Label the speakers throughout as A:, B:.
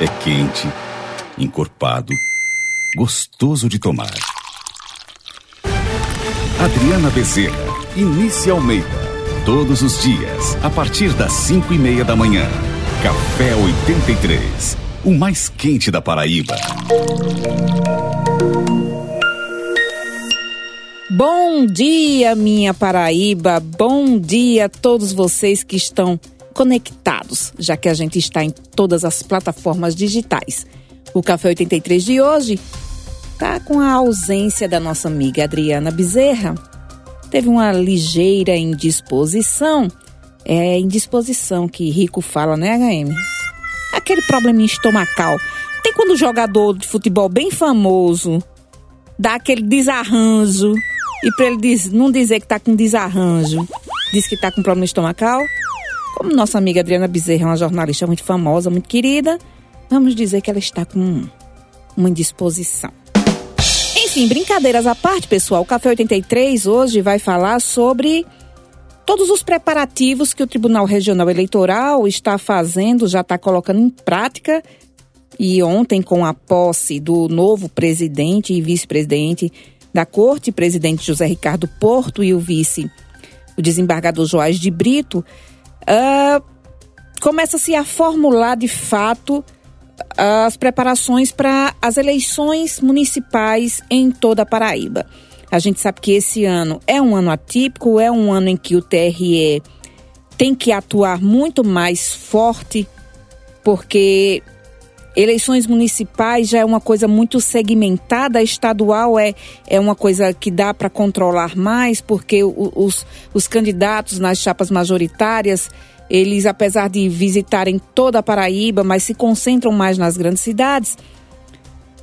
A: É quente, encorpado, gostoso de tomar. Adriana Bezerra, Inícia Almeida. Todos os dias, a partir das 5 e meia da manhã. Café 83, o mais quente da Paraíba.
B: Bom dia, minha Paraíba. Bom dia a todos vocês que estão conectados, já que a gente está em todas as plataformas digitais. O Café 83 de hoje tá com a ausência da nossa amiga Adriana Bezerra. Teve uma ligeira indisposição. É indisposição que Rico fala, né, HM? Aquele probleminha estomacal. Tem quando o jogador de futebol bem famoso dá aquele desarranjo e para ele diz, não dizer que tá com desarranjo, diz que tá com problema estomacal. Como nossa amiga Adriana Bezerra é uma jornalista muito famosa, muito querida, vamos dizer que ela está com uma indisposição. Enfim, brincadeiras à parte, pessoal, o Café 83 hoje vai falar sobre todos os preparativos que o Tribunal Regional Eleitoral está fazendo, já está colocando em prática. E ontem, com a posse do novo presidente e vice-presidente da Corte, presidente José Ricardo Porto e o vice, o desembargador Joás de Brito, uh, começa-se a formular de fato as preparações para as eleições municipais em toda a Paraíba. A gente sabe que esse ano é um ano atípico, é um ano em que o TRE tem que atuar muito mais forte, porque eleições municipais já é uma coisa muito segmentada, estadual é, é uma coisa que dá para controlar mais, porque os, os candidatos nas chapas majoritárias, eles, apesar de visitarem toda a Paraíba, mas se concentram mais nas grandes cidades,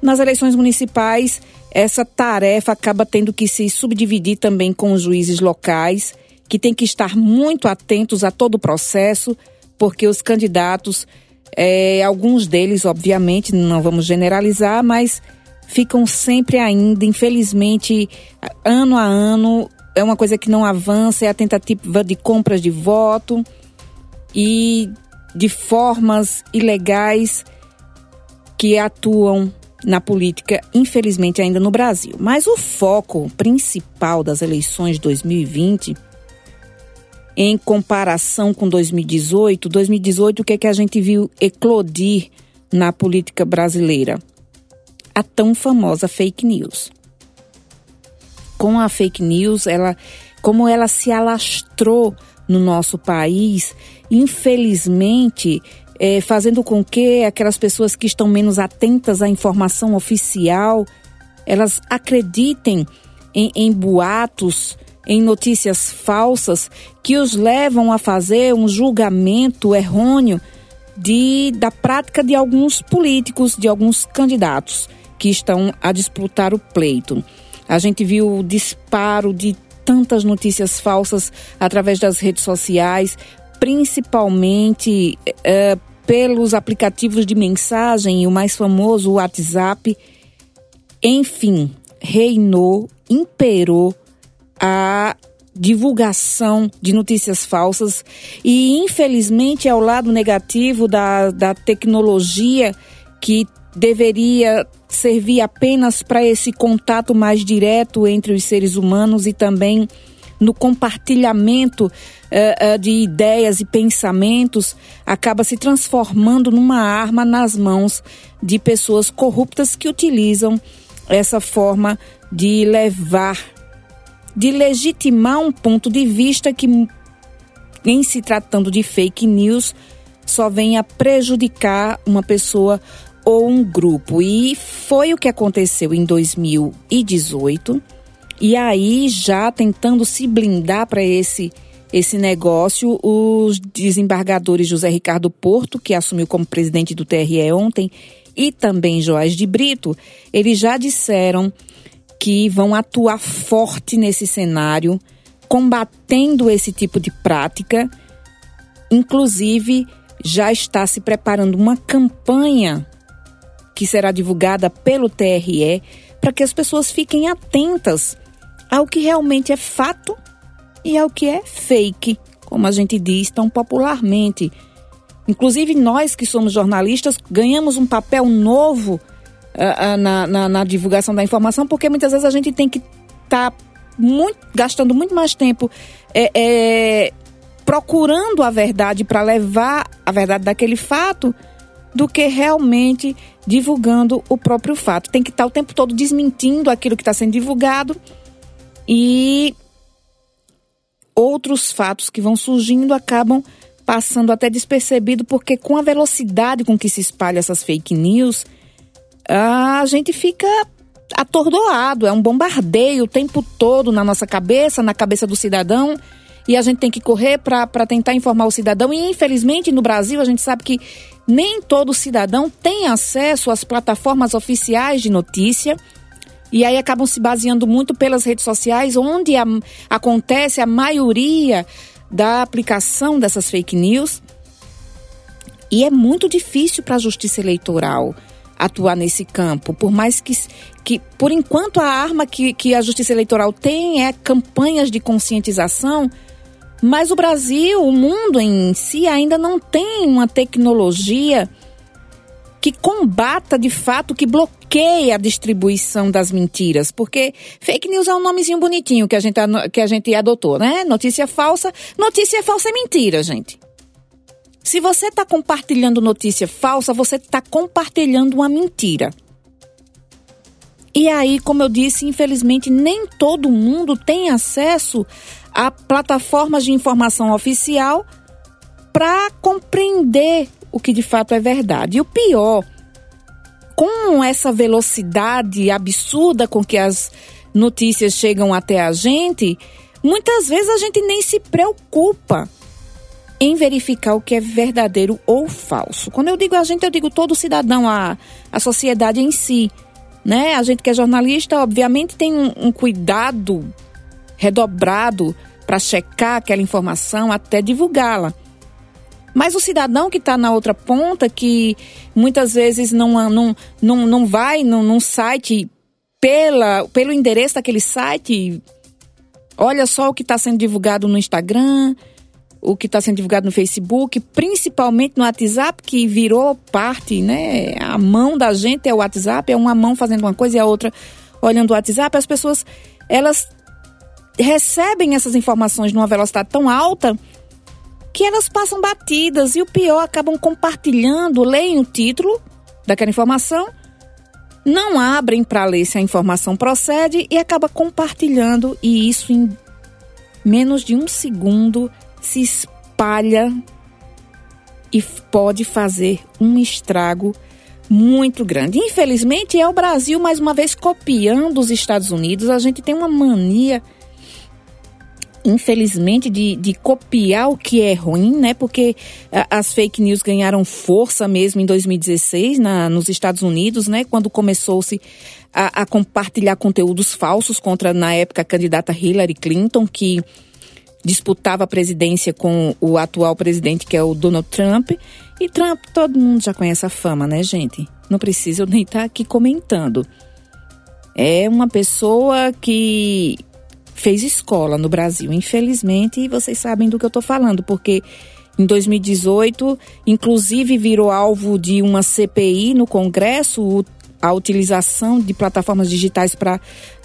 B: nas eleições municipais, essa tarefa acaba tendo que se subdividir também com os juízes locais, que têm que estar muito atentos a todo o processo, porque os candidatos é, alguns deles, obviamente, não vamos generalizar, mas ficam sempre ainda, infelizmente, ano a ano, é uma coisa que não avança, é a tentativa de compras de voto e de formas ilegais que atuam na política, infelizmente, ainda no Brasil. Mas o foco principal das eleições de 2020 em comparação com 2018, 2018 o que é que a gente viu eclodir na política brasileira? A tão famosa fake news. Com a fake news, ela como ela se alastrou no nosso país, infelizmente, é, fazendo com que aquelas pessoas que estão menos atentas à informação oficial, elas acreditem em, em boatos, em notícias falsas que os levam a fazer um julgamento errôneo de, da prática de alguns políticos, de alguns candidatos que estão a disputar o pleito. A gente viu o disparo de tantas notícias falsas através das redes sociais, principalmente é, pelos aplicativos de mensagem, o mais famoso, o WhatsApp. Enfim, reinou, imperou a divulgação de notícias falsas. E infelizmente é o lado negativo da, da tecnologia que deveria servir apenas para esse contato mais direto entre os seres humanos e também no compartilhamento uh, uh, de ideias e pensamentos acaba se transformando numa arma nas mãos de pessoas corruptas que utilizam essa forma de levar de legitimar um ponto de vista que, em se tratando de fake news, só vem a prejudicar uma pessoa ou um grupo. E foi o que aconteceu em 2018. E aí, já tentando se blindar para esse esse negócio, os desembargadores José Ricardo Porto, que assumiu como presidente do TRE ontem, e também Joás de Brito, eles já disseram que vão atuar forte nesse cenário, combatendo esse tipo de prática. Inclusive, já está se preparando uma campanha que será divulgada pelo TRE para que as pessoas fiquem atentas ao que realmente é fato e ao que é fake, como a gente diz tão popularmente. Inclusive, nós que somos jornalistas ganhamos um papel novo uh, na, na, na, divulgação da informação, porque muitas vezes a gente tem que estar tá gastando muito mais tempo é, é, procurando a verdade para levar a verdade daquele fato do que realmente divulgando o próprio fato. Tem que estar tá o tempo todo desmentindo aquilo que está sendo divulgado e outros fatos que vão surgindo acabam passando até despercebido, porque com a velocidade com que se espalha essas fake news, a gente fica atordoado, é um bombardeio o tempo todo na nossa cabeça, na cabeça do cidadão, e a gente tem que correr para tentar informar o cidadão. E infelizmente no Brasil a gente sabe que nem todo cidadão tem acesso às plataformas oficiais de notícia. E aí acabam se baseando muito pelas redes sociais, onde a, acontece a maioria da aplicação dessas fake news. E é muito difícil para a justiça eleitoral atuar nesse campo, por mais que, que por enquanto a arma que, que a justiça eleitoral tem é campanhas de conscientização, mas o Brasil, o mundo em si ainda não tem uma tecnologia que combata de fato, que bloqueia a distribuição das mentiras. Porque fake news é um nomezinho bonitinho que a gente, que a gente adotou, né? Notícia falsa. Notícia falsa é mentira, gente. Se você está compartilhando notícia falsa, você está compartilhando uma mentira. E aí, como eu disse, infelizmente nem todo mundo tem acesso a plataformas de informação oficial para compreender o que de fato é verdade. E o pior, com essa velocidade absurda com que as notícias chegam até a gente, muitas vezes a gente nem se preocupa em verificar o que é verdadeiro ou falso. Quando eu digo a gente, eu digo todo cidadão, a, a sociedade em si. Né? A gente que é jornalista, obviamente, tem um, um cuidado redobrado para checar aquela informação até divulgá-la. Mas o cidadão que está na outra ponta, que muitas vezes não, não, não, não vai num, num site pela, pelo endereço daquele site, olha só o que está sendo divulgado no Instagram, o que está sendo divulgado no Facebook, principalmente no WhatsApp, que virou parte, né? A mão da gente é o WhatsApp, é uma mão fazendo uma coisa e a outra olhando o WhatsApp. As pessoas, elas recebem essas informações numa velocidade tão alta que elas passam batidas e o pior, acabam compartilhando, leem o título daquela informação, não abrem para ler se a informação procede e acaba compartilhando e isso em menos de um segundo se espalha e pode fazer um estrago muito grande. Infelizmente é o Brasil mais uma vez copiando os Estados Unidos. A gente tem uma mania infelizmente, de, de copiar o que é ruim, né? Porque as fake news ganharam força mesmo em 2016 na, nos Estados Unidos, né? Quando começou-se a, a, compartilhar conteúdos falsos contra, na época, a candidata Hillary Clinton, que disputava a presidência com o atual presidente, que é o Donald Trump. E Trump, todo mundo já conhece a fama, né, gente? Não precisa nem estar tá aqui comentando. É uma pessoa que fez escola no Brasil. Infelizmente, vocês sabem do que eu estou falando, porque em 2018, inclusive virou alvo de uma CPI no Congresso a utilização de plataformas digitais para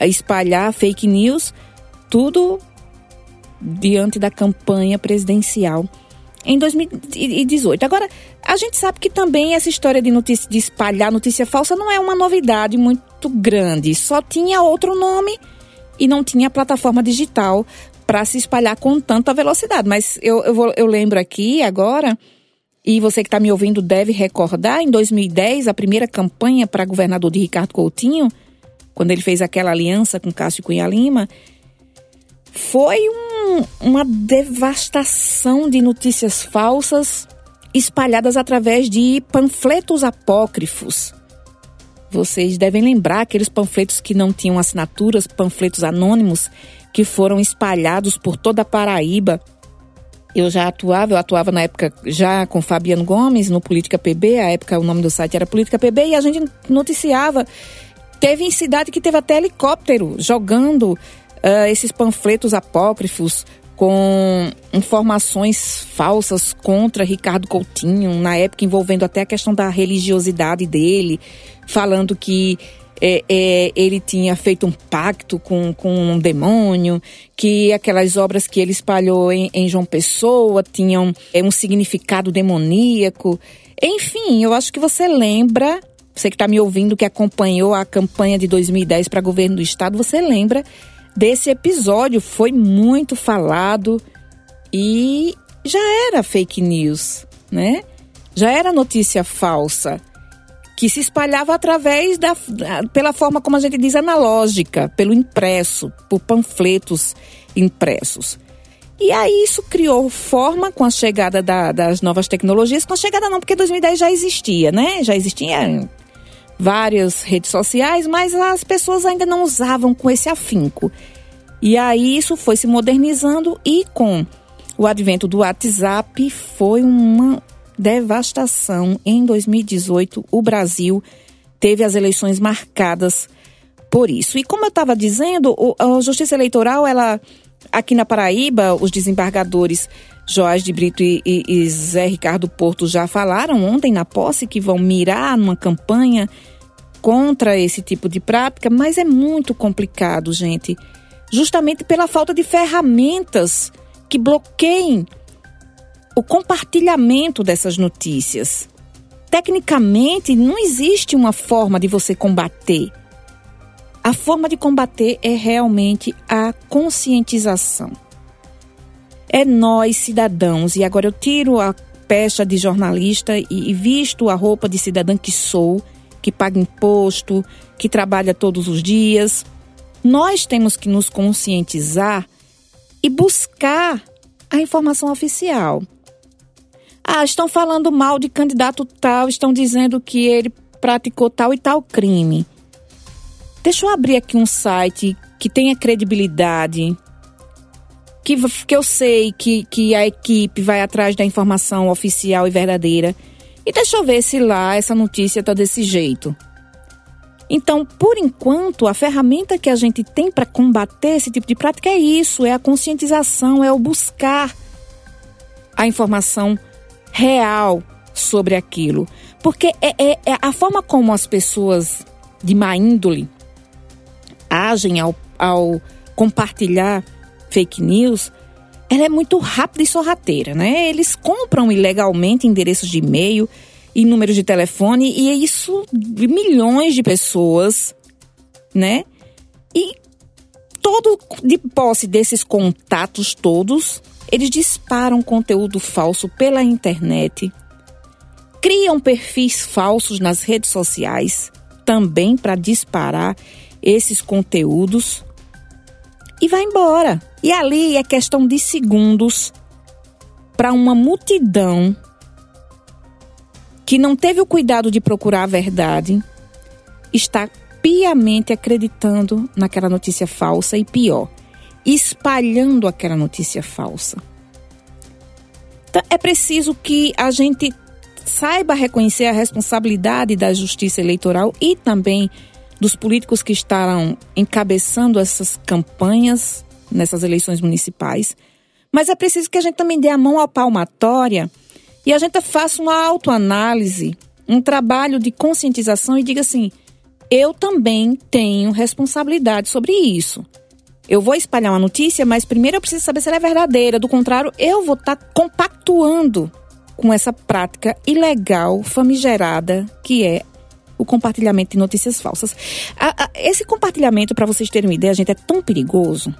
B: espalhar fake news, tudo diante da campanha presidencial em 2018. Agora, a gente sabe que também essa história de notícia de espalhar notícia falsa não é uma novidade muito grande, só tinha outro nome e não tinha plataforma digital para se espalhar com tanta velocidade. Mas eu, eu, vou, eu lembro aqui agora, e você que está me ouvindo deve recordar, em 2010, a primeira campanha para governador de Ricardo Coutinho, quando ele fez aquela aliança com Cássio Cunha Lima, foi um, uma devastação de notícias falsas espalhadas através de panfletos apócrifos vocês devem lembrar aqueles panfletos que não tinham assinaturas, panfletos anônimos que foram espalhados por toda a Paraíba. Eu já atuava, eu atuava na época já com Fabiano Gomes no Política PB, a época o nome do site era Política PB e a gente noticiava. Teve em cidade que teve até helicóptero jogando uh, esses panfletos apócrifos com informações falsas contra Ricardo Coutinho, na época envolvendo até a questão da religiosidade dele, falando que é, é, ele tinha feito um pacto com, com um demônio, que aquelas obras que ele espalhou em, em João Pessoa tinham é, um significado demoníaco. Enfim, eu acho que você lembra, você que está me ouvindo, que acompanhou a campanha de 2010 para governo do estado, você lembra desse episódio. Foi muito falado e já era fake news, né? Já era notícia falsa que se espalhava através da pela forma como a gente diz analógica, pelo impresso, por panfletos impressos. E aí isso criou forma com a chegada da, das novas tecnologias, com a chegada não, porque 2010 já existia, né? Já existia várias redes sociais, mas as pessoas ainda não usavam com esse afinco. E aí isso foi se modernizando e com o advento do WhatsApp foi uma devastação. Em 2018, o Brasil teve as eleições marcadas por isso. E como eu estava dizendo, a Justiça Eleitoral, ela aqui na Paraíba, os desembargadores Joás de Brito e, e, e Zé Ricardo Porto já falaram ontem na posse que vão mirar numa campanha contra esse tipo de prática, mas é muito complicado, gente, justamente pela falta de ferramentas que bloqueiem o compartilhamento dessas notícias. Tecnicamente, não existe uma forma de você combater. A forma de combater é realmente a conscientização. É nós, cidadãos, e agora eu tiro a pecha de jornalista e, e visto a roupa de cidadã que sou, que paga imposto, que trabalha todos os dias. Nós temos que nos conscientizar e buscar a informação oficial. Ah, estão falando mal de candidato tal, estão dizendo que ele praticou tal e tal crime. Deixa eu abrir aqui um site que tenha credibilidade, que, que eu sei que, que a equipe vai atrás da informação oficial e verdadeira. E deixa eu ver se lá essa notícia está desse jeito. Então, por enquanto, a ferramenta que a gente tem para combater esse tipo de prática é isso: é a conscientização, é o buscar a informação real sobre aquilo. Porque é, é, é a forma como as pessoas de má índole agem ao, ao compartilhar fake news, ela é muito rápida e sorrateira, né? Eles compram ilegalmente endereços de e-mail e números de telefone e é isso de milhões de pessoas, né? E todo de posse desses contatos todos, eles disparam conteúdo falso pela internet, criam perfis falsos nas redes sociais também para disparar esses conteúdos e vai embora. E ali é questão de segundos para uma multidão que não teve o cuidado de procurar a verdade está piamente acreditando naquela notícia falsa e pior, espalhando aquela notícia falsa. Então, é preciso que a gente saiba reconhecer a responsabilidade da justiça eleitoral e também dos políticos que estarão encabeçando essas campanhas nessas eleições municipais. Mas é preciso que a gente também dê a mão à palmatória e a gente faça uma autoanálise, um trabalho de conscientização e diga assim: eu também tenho responsabilidade sobre isso. Eu vou espalhar uma notícia, mas primeiro eu preciso saber se ela é verdadeira. Do contrário, eu vou estar tá compactuando com essa prática ilegal, famigerada, que é o compartilhamento de notícias falsas. esse compartilhamento, para vocês terem uma ideia, gente, é tão perigoso.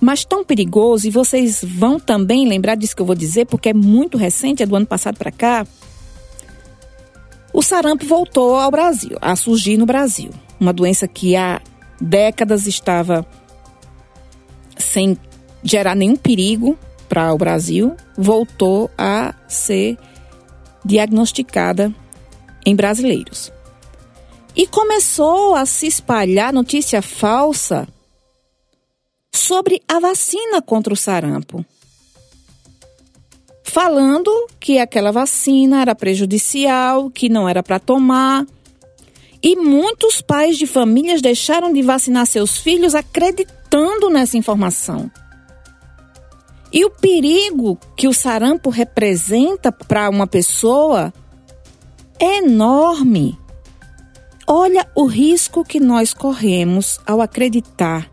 B: Mas tão perigoso, e vocês vão também lembrar disso que eu vou dizer, porque é muito recente, é do ano passado para cá. O sarampo voltou ao Brasil, a surgir no Brasil. Uma doença que há décadas estava sem gerar nenhum perigo para o Brasil, voltou a ser diagnosticada em brasileiros. E começou a se espalhar notícia falsa sobre a vacina contra o sarampo. Falando que aquela vacina era prejudicial, que não era para tomar, e muitos pais de famílias deixaram de vacinar seus filhos acreditando nessa informação. E o perigo que o sarampo representa para uma pessoa enorme. Olha o risco que nós corremos ao acreditar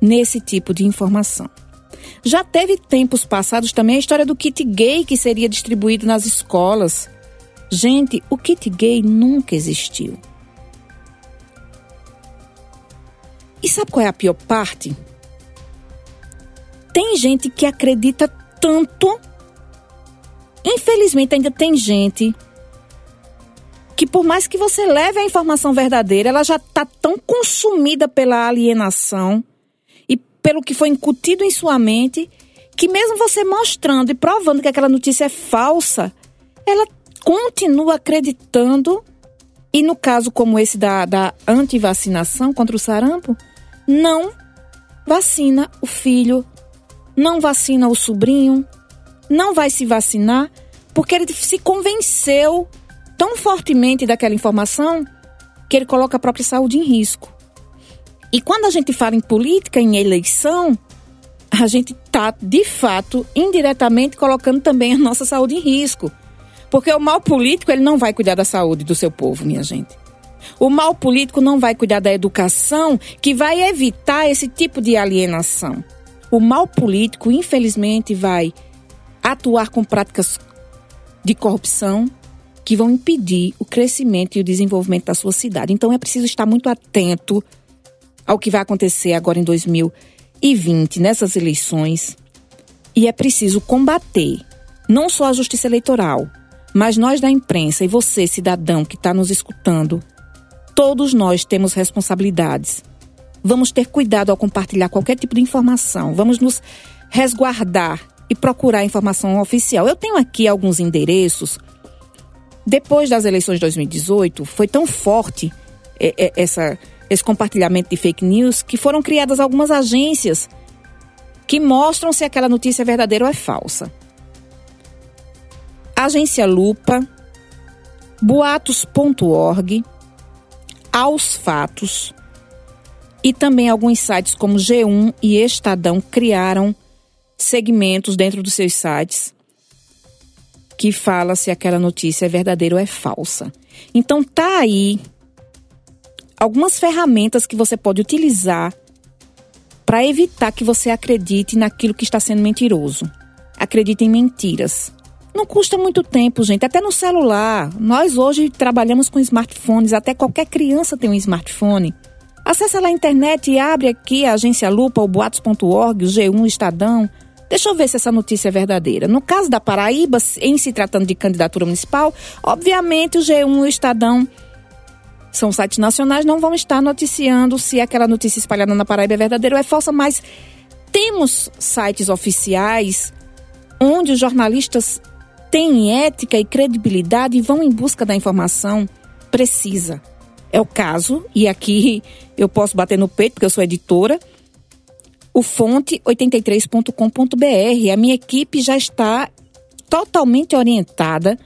B: nesse tipo de informação. Já teve tempos passados também a história do kit gay que seria distribuído nas escolas. Gente, o kit gay nunca existiu. E sabe qual é a pior parte? Tem gente que acredita tanto. Infelizmente, ainda tem gente que, por mais que você leve a informação verdadeira, ela já está tão consumida pela alienação e pelo que foi incutido em sua mente, que mesmo você mostrando e provando que aquela notícia é falsa, ela continua acreditando. E no caso como esse da, da antivacinação contra o sarampo, não vacina o filho não vacina o sobrinho, não vai se vacinar, porque ele se convenceu tão fortemente daquela informação que ele coloca a própria saúde em risco. E quando a gente fala em política, em eleição, a gente está, de fato, indiretamente colocando também a nossa saúde em risco. Porque o mal político, ele não vai cuidar da saúde do seu povo, minha gente. O mal político não vai cuidar da educação, que vai evitar esse tipo de alienação. O mal político, infelizmente, vai atuar com práticas de corrupção que vão impedir o crescimento e o desenvolvimento da sua cidade. Então é preciso estar muito atento ao que vai acontecer agora em 2020, nessas eleições. E é preciso combater não só a justiça eleitoral, mas nós da imprensa e você, cidadão que está nos escutando, todos nós temos responsabilidades Vamos ter cuidado ao compartilhar qualquer tipo de informação. Vamos nos resguardar e procurar informação oficial. Eu tenho aqui alguns endereços. Depois das eleições de 2018, foi tão forte é, é, essa, esse compartilhamento de fake news que foram criadas algumas agências que mostram se aquela notícia é verdadeira ou é falsa. Agência Lupa, boatos.org, Aos Fatos, e também alguns sites como G1 e Estadão criaram segmentos dentro dos seus sites que fala se aquela notícia é verdadeira ou é falsa. Então tá aí algumas ferramentas que você pode utilizar para evitar que você acredite naquilo que está sendo mentiroso. Acredite em mentiras. Não custa muito tempo, gente, até no celular. Nós hoje trabalhamos com smartphones, até qualquer criança tem um smartphone. Acesse lá a internet e abre aqui a agência Lupa, o boatos.org, o G1, o Estadão. Deixa eu ver se essa notícia é verdadeira. No caso da Paraíba, em se tratando de candidatura municipal, obviamente o G1 e o Estadão são sites nacionais, não vão estar noticiando se aquela notícia espalhada na Paraíba é verdadeira ou é falsa, mas temos sites oficiais onde os jornalistas têm ética e credibilidade e vão em busca da informação precisa. É o caso, e aqui eu posso bater no peito, porque eu sou editora, o fonte83.com.br. A minha equipe já está totalmente orientada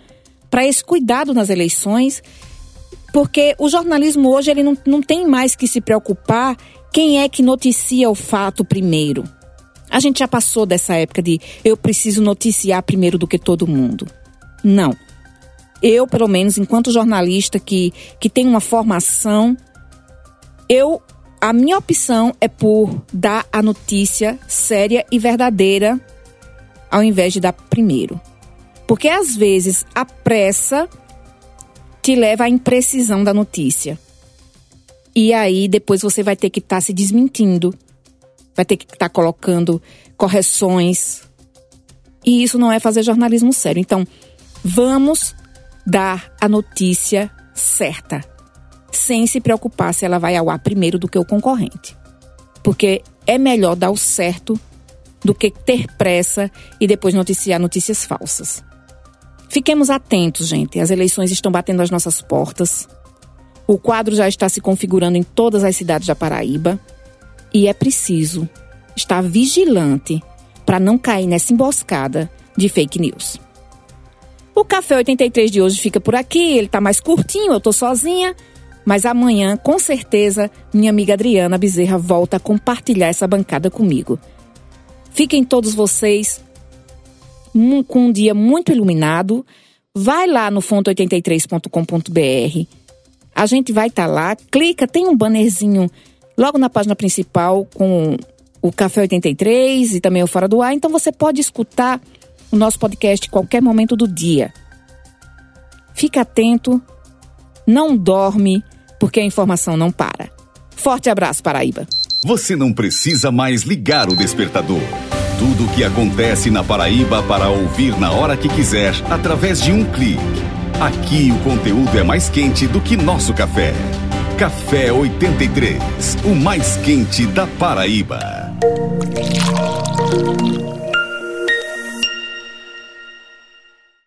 B: para esse cuidado nas eleições, porque o jornalismo hoje ele não, não tem mais que se preocupar quem é que noticia o fato primeiro. A gente já passou dessa época de eu preciso noticiar primeiro do que todo mundo. Não eu, pelo menos, enquanto jornalista que, que tem uma formação, eu a minha opção é por dar a notícia séria e verdadeira ao invés de dar primeiro. Porque às vezes a pressa te leva à imprecisão da notícia. E aí depois você vai ter que estar tá se desmentindo, vai ter que estar tá colocando correções. E isso não é fazer jornalismo sério. Então, vamos dar a notícia certa, sem se preocupar se ela vai ao ar primeiro do que o concorrente. Porque é melhor dar o certo do que ter pressa e depois noticiar notícias falsas. Fiquemos atentos, gente. As eleições estão batendo às nossas portas. O quadro já está se configurando em todas as cidades da Paraíba e é preciso estar vigilante para não cair nessa emboscada de fake news. O Café 83 de hoje fica por aqui, ele tá mais curtinho, eu tô sozinha. Mas amanhã, com certeza, minha amiga Adriana Bezerra volta a compartilhar essa bancada comigo. Fiquem todos vocês com um dia muito iluminado. Vai lá no fonte83.com.br. A gente vai estar tá lá, clica, tem um bannerzinho logo na página principal com o Café 83 e também o Fora do Ar. Então você pode escutar o nosso podcast qualquer momento do dia. Fica atento, não dorme, porque a informação não para. Forte abraço, Paraíba.
A: Você não precisa mais ligar o despertador. Tudo o que acontece na Paraíba para ouvir na hora que quiser, através de um clique. Aqui o conteúdo é mais quente do que nosso café. Café 83, o mais quente da Paraíba.